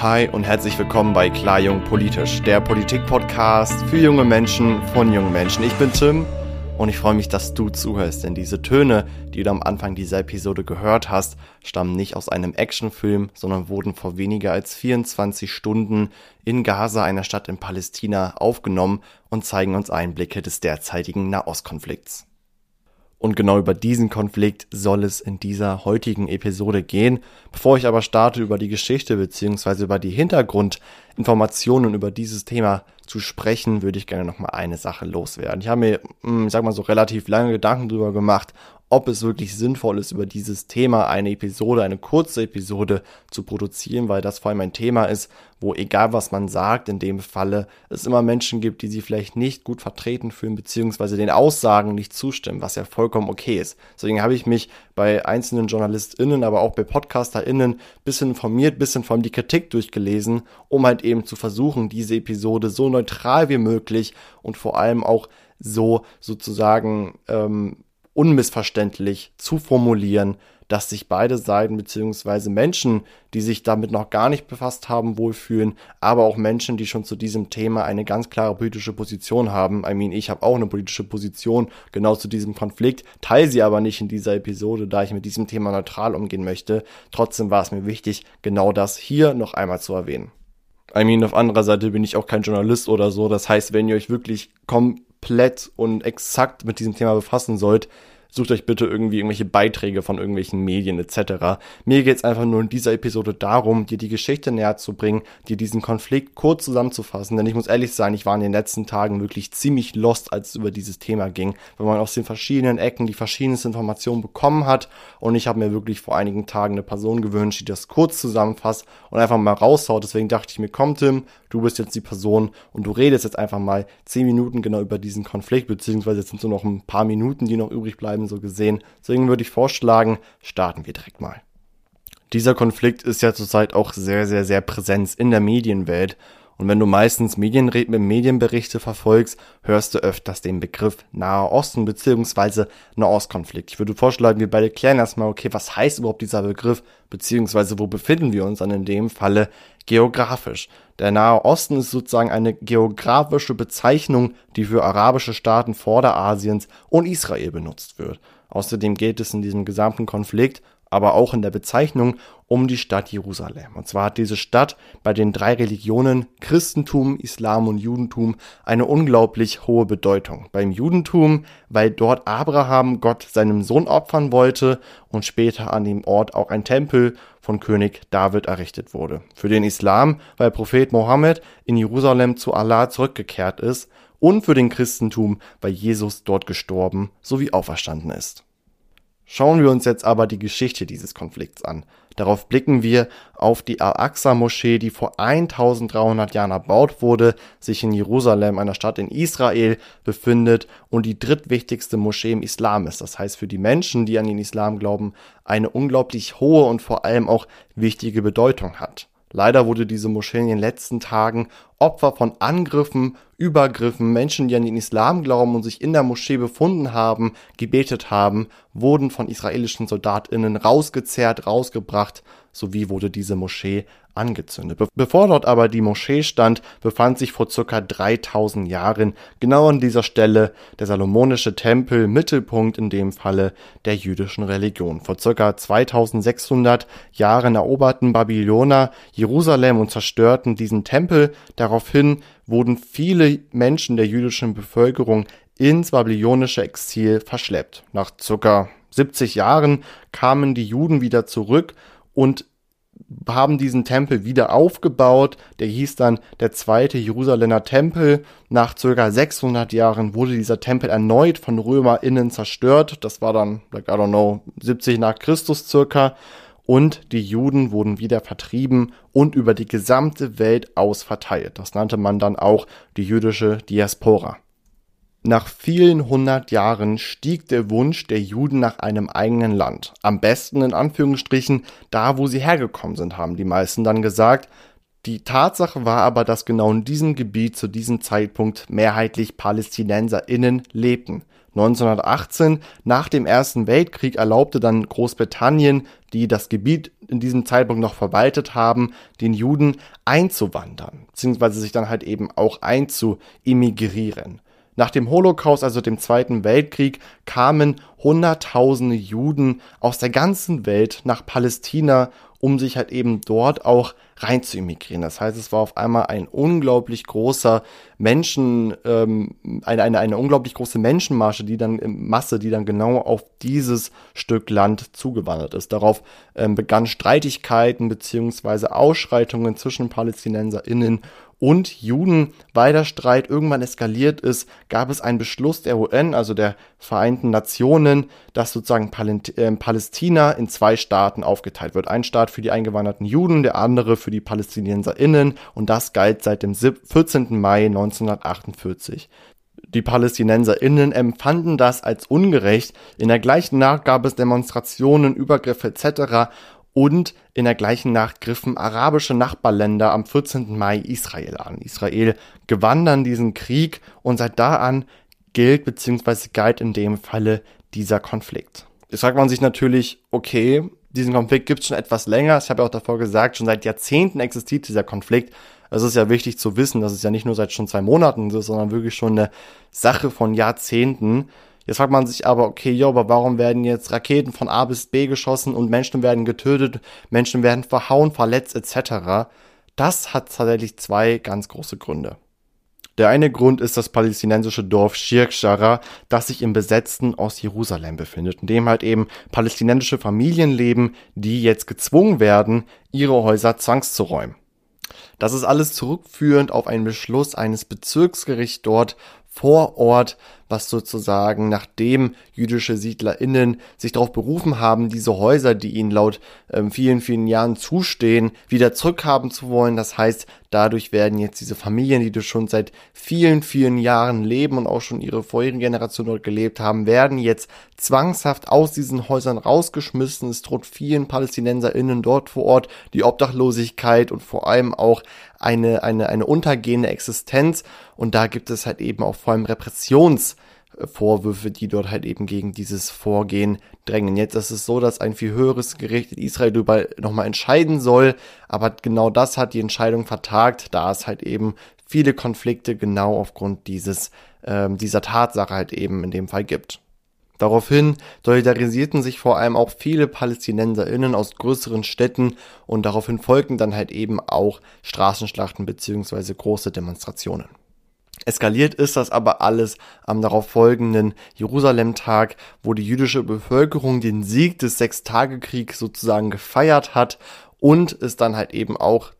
Hi und herzlich willkommen bei Klar Jung Politisch, der Politik-Podcast für junge Menschen von jungen Menschen. Ich bin Tim und ich freue mich, dass du zuhörst, denn diese Töne, die du am Anfang dieser Episode gehört hast, stammen nicht aus einem Actionfilm, sondern wurden vor weniger als 24 Stunden in Gaza, einer Stadt in Palästina, aufgenommen und zeigen uns Einblicke des derzeitigen Nahostkonflikts. Und genau über diesen Konflikt soll es in dieser heutigen Episode gehen. Bevor ich aber starte, über die Geschichte beziehungsweise über die Hintergrundinformationen über dieses Thema zu sprechen, würde ich gerne noch mal eine Sache loswerden. Ich habe mir, hm, ich sag mal so relativ lange Gedanken darüber gemacht, ob es wirklich sinnvoll ist, über dieses Thema eine Episode, eine kurze Episode zu produzieren, weil das vor allem ein Thema ist, wo egal was man sagt, in dem Falle es immer Menschen gibt, die sich vielleicht nicht gut vertreten fühlen, beziehungsweise den Aussagen nicht zustimmen, was ja vollkommen okay ist. Deswegen habe ich mich bei einzelnen JournalistInnen, aber auch bei PodcasterInnen bisschen informiert, bisschen vor allem die Kritik durchgelesen, um halt eben zu versuchen, diese Episode so neutral wie möglich und vor allem auch so sozusagen ähm, unmissverständlich zu formulieren, dass sich beide Seiten beziehungsweise Menschen, die sich damit noch gar nicht befasst haben, wohlfühlen, aber auch Menschen, die schon zu diesem Thema eine ganz klare politische Position haben. I mean, ich habe auch eine politische Position genau zu diesem Konflikt, teile sie aber nicht in dieser Episode, da ich mit diesem Thema neutral umgehen möchte. Trotzdem war es mir wichtig, genau das hier noch einmal zu erwähnen. I mean, auf anderer Seite bin ich auch kein Journalist oder so. Das heißt, wenn ihr euch wirklich komplett und exakt mit diesem Thema befassen sollt, sucht euch bitte irgendwie irgendwelche Beiträge von irgendwelchen Medien etc. Mir geht es einfach nur in dieser Episode darum, dir die Geschichte näher zu bringen, dir diesen Konflikt kurz zusammenzufassen, denn ich muss ehrlich sein, ich war in den letzten Tagen wirklich ziemlich lost, als es über dieses Thema ging, weil man aus den verschiedenen Ecken die verschiedensten Informationen bekommen hat und ich habe mir wirklich vor einigen Tagen eine Person gewünscht, die das kurz zusammenfasst und einfach mal raushaut. Deswegen dachte ich mir, komm Tim, du bist jetzt die Person und du redest jetzt einfach mal zehn Minuten genau über diesen Konflikt, beziehungsweise jetzt sind so noch ein paar Minuten, die noch übrig bleiben bleiben, so gesehen. Deswegen würde ich vorschlagen, starten wir direkt mal. Dieser Konflikt ist ja zurzeit auch sehr, sehr, sehr präsent in der Medienwelt. Und wenn du meistens Medienre Medienberichte verfolgst, hörst du öfters den Begriff Nahe Osten bzw. Nahostkonflikt. Ich würde vorschlagen, wir beide klären erstmal, okay, was heißt überhaupt dieser Begriff, beziehungsweise wo befinden wir uns dann in dem Falle geografisch. Der Nahe Osten ist sozusagen eine geografische Bezeichnung, die für arabische Staaten Vorderasiens und Israel benutzt wird. Außerdem geht es in diesem gesamten Konflikt aber auch in der Bezeichnung um die Stadt Jerusalem. Und zwar hat diese Stadt bei den drei Religionen Christentum, Islam und Judentum eine unglaublich hohe Bedeutung. Beim Judentum, weil dort Abraham Gott seinem Sohn opfern wollte und später an dem Ort auch ein Tempel von König David errichtet wurde. Für den Islam, weil Prophet Mohammed in Jerusalem zu Allah zurückgekehrt ist und für den Christentum, weil Jesus dort gestorben sowie auferstanden ist. Schauen wir uns jetzt aber die Geschichte dieses Konflikts an. Darauf blicken wir auf die Al-Aqsa-Moschee, die vor 1300 Jahren erbaut wurde, sich in Jerusalem, einer Stadt in Israel, befindet und die drittwichtigste Moschee im Islam ist. Das heißt für die Menschen, die an den Islam glauben, eine unglaublich hohe und vor allem auch wichtige Bedeutung hat. Leider wurde diese Moschee in den letzten Tagen Opfer von Angriffen, Übergriffen, Menschen, die an den Islam glauben und sich in der Moschee befunden haben, gebetet haben, wurden von israelischen Soldatinnen rausgezerrt, rausgebracht, sowie wurde diese Moschee angezündet. Be bevor dort aber die Moschee stand, befand sich vor circa 3000 Jahren genau an dieser Stelle der salomonische Tempel, Mittelpunkt in dem Falle der jüdischen Religion. Vor circa 2600 Jahren eroberten Babyloner Jerusalem und zerstörten diesen Tempel. Daraufhin wurden viele Menschen der jüdischen Bevölkerung ins babylonische Exil verschleppt. Nach circa 70 Jahren kamen die Juden wieder zurück und haben diesen Tempel wieder aufgebaut. Der hieß dann der zweite Jerusalemer Tempel. Nach circa 600 Jahren wurde dieser Tempel erneut von RömerInnen zerstört. Das war dann, like, I don't know, 70 nach Christus circa. Und die Juden wurden wieder vertrieben und über die gesamte Welt aus verteilt. Das nannte man dann auch die jüdische Diaspora. Nach vielen hundert Jahren stieg der Wunsch der Juden nach einem eigenen Land. Am besten in Anführungsstrichen da, wo sie hergekommen sind, haben die meisten dann gesagt. Die Tatsache war aber, dass genau in diesem Gebiet zu diesem Zeitpunkt mehrheitlich PalästinenserInnen lebten. 1918, nach dem Ersten Weltkrieg, erlaubte dann Großbritannien, die das Gebiet in diesem Zeitpunkt noch verwaltet haben, den Juden einzuwandern, beziehungsweise sich dann halt eben auch einzuimmigrieren. Nach dem Holocaust, also dem Zweiten Weltkrieg, kamen Hunderttausende Juden aus der ganzen Welt nach Palästina, um sich halt eben dort auch rein zu immigrieren. Das heißt, es war auf einmal ein unglaublich großer Menschen, ähm, eine, eine, eine unglaublich große Menschenmarsche, die dann Masse, die dann genau auf dieses Stück Land zugewandert ist. Darauf ähm, begannen Streitigkeiten beziehungsweise Ausschreitungen zwischen PalästinenserInnen und Juden, weil der Streit irgendwann eskaliert ist, gab es einen Beschluss der UN, also der Vereinten Nationen, dass sozusagen äh, Palästina in zwei Staaten aufgeteilt wird. Ein Staat für die eingewanderten Juden, der andere für die PalästinenserInnen und das galt seit dem 14. Mai 1948. Die PalästinenserInnen empfanden das als ungerecht. In der gleichen Nacht gab es Demonstrationen, Übergriffe etc. Und in der gleichen Nacht griffen arabische Nachbarländer am 14. Mai Israel an. Israel gewann dann diesen Krieg und seit da an gilt bzw. galt in dem Falle dieser Konflikt. Jetzt fragt man sich natürlich, okay, diesen Konflikt gibt es schon etwas länger. Ich habe ja auch davor gesagt, schon seit Jahrzehnten existiert dieser Konflikt. Es ist ja wichtig zu wissen, dass es ja nicht nur seit schon zwei Monaten ist, sondern wirklich schon eine Sache von Jahrzehnten. Jetzt fragt man sich aber, okay, jo, aber warum werden jetzt Raketen von A bis B geschossen und Menschen werden getötet, Menschen werden verhauen, verletzt etc. Das hat tatsächlich zwei ganz große Gründe. Der eine Grund ist das palästinensische Dorf Shirk Shara, das sich im besetzten Ost-Jerusalem befindet, in dem halt eben palästinensische Familien leben, die jetzt gezwungen werden, ihre Häuser zwangszuräumen. Das ist alles zurückführend auf einen Beschluss eines Bezirksgerichts dort vor Ort, was sozusagen nachdem jüdische SiedlerInnen sich darauf berufen haben, diese Häuser, die ihnen laut ähm, vielen, vielen Jahren zustehen, wieder zurückhaben zu wollen. Das heißt, dadurch werden jetzt diese Familien, die schon seit vielen, vielen Jahren leben und auch schon ihre vorherigen Generationen dort gelebt haben, werden jetzt zwangshaft aus diesen Häusern rausgeschmissen. Es droht vielen PalästinenserInnen dort vor Ort die Obdachlosigkeit und vor allem auch eine, eine, eine untergehende Existenz. Und da gibt es halt eben auch vor allem Repressions- Vorwürfe, die dort halt eben gegen dieses Vorgehen drängen. Jetzt ist es so, dass ein viel höheres Gericht in Israel darüber nochmal entscheiden soll, aber genau das hat die Entscheidung vertagt, da es halt eben viele Konflikte genau aufgrund dieses, ähm, dieser Tatsache halt eben in dem Fall gibt. Daraufhin solidarisierten sich vor allem auch viele PalästinenserInnen aus größeren Städten und daraufhin folgten dann halt eben auch Straßenschlachten beziehungsweise große Demonstrationen. Eskaliert ist das aber alles am darauf folgenden Jerusalem-Tag, wo die jüdische Bevölkerung den Sieg des Sechstagekriegs sozusagen gefeiert hat und es dann halt eben auch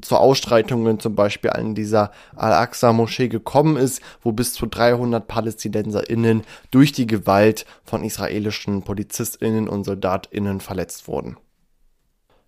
zu Ausstreitungen zum Beispiel an dieser Al-Aqsa-Moschee gekommen ist, wo bis zu 300 PalästinenserInnen durch die Gewalt von israelischen PolizistInnen und SoldatInnen verletzt wurden.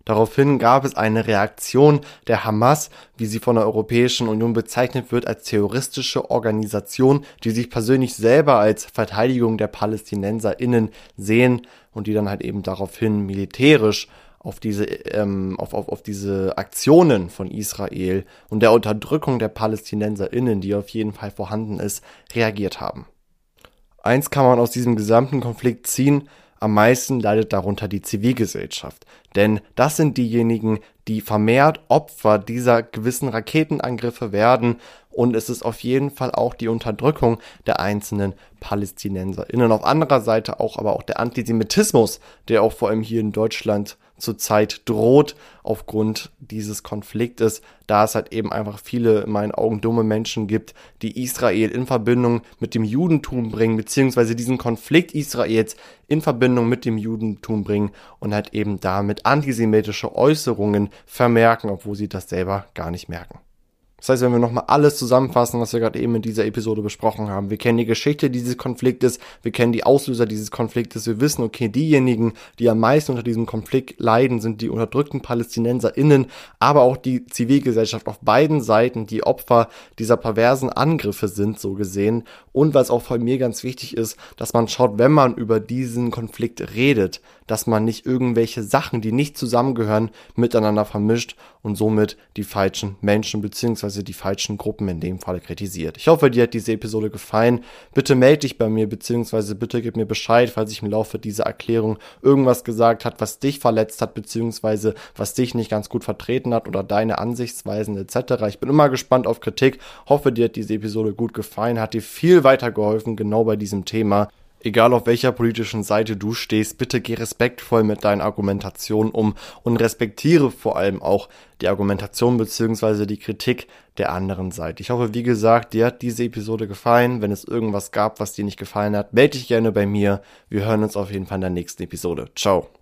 Daraufhin gab es eine Reaktion der Hamas, wie sie von der Europäischen Union bezeichnet wird, als terroristische Organisation, die sich persönlich selber als Verteidigung der PalästinenserInnen sehen und die dann halt eben daraufhin militärisch auf diese, ähm, auf, auf, auf diese Aktionen von Israel und der Unterdrückung der PalästinenserInnen, die auf jeden Fall vorhanden ist, reagiert haben. Eins kann man aus diesem gesamten Konflikt ziehen, am meisten leidet darunter die Zivilgesellschaft, denn das sind diejenigen, die vermehrt Opfer dieser gewissen Raketenangriffe werden und es ist auf jeden Fall auch die Unterdrückung der einzelnen PalästinenserInnen. Auf anderer Seite auch aber auch der Antisemitismus, der auch vor allem hier in Deutschland zurzeit droht aufgrund dieses Konfliktes, da es halt eben einfach viele in meinen Augen dumme Menschen gibt, die Israel in Verbindung mit dem Judentum bringen, beziehungsweise diesen Konflikt Israels in Verbindung mit dem Judentum bringen und halt eben damit antisemitische Äußerungen vermerken, obwohl sie das selber gar nicht merken. Das heißt, wenn wir nochmal alles zusammenfassen, was wir gerade eben in dieser Episode besprochen haben, wir kennen die Geschichte dieses Konfliktes, wir kennen die Auslöser dieses Konfliktes, wir wissen, okay, diejenigen, die am meisten unter diesem Konflikt leiden, sind die unterdrückten PalästinenserInnen, aber auch die Zivilgesellschaft auf beiden Seiten, die Opfer dieser perversen Angriffe sind, so gesehen. Und was auch von mir ganz wichtig ist, dass man schaut, wenn man über diesen Konflikt redet, dass man nicht irgendwelche Sachen, die nicht zusammengehören, miteinander vermischt und somit die falschen Menschen beziehungsweise die falschen Gruppen in dem Falle kritisiert. Ich hoffe, dir hat diese Episode gefallen. Bitte melde dich bei mir beziehungsweise bitte gib mir Bescheid, falls ich im Laufe dieser Erklärung irgendwas gesagt hat, was dich verletzt hat beziehungsweise was dich nicht ganz gut vertreten hat oder deine Ansichtsweisen etc. Ich bin immer gespannt auf Kritik. Hoffe, dir hat diese Episode gut gefallen, hat dir viel weitergeholfen genau bei diesem Thema. Egal auf welcher politischen Seite du stehst, bitte geh respektvoll mit deinen Argumentationen um und respektiere vor allem auch die Argumentation bzw. die Kritik der anderen Seite. Ich hoffe, wie gesagt, dir hat diese Episode gefallen. Wenn es irgendwas gab, was dir nicht gefallen hat, melde dich gerne bei mir. Wir hören uns auf jeden Fall in der nächsten Episode. Ciao.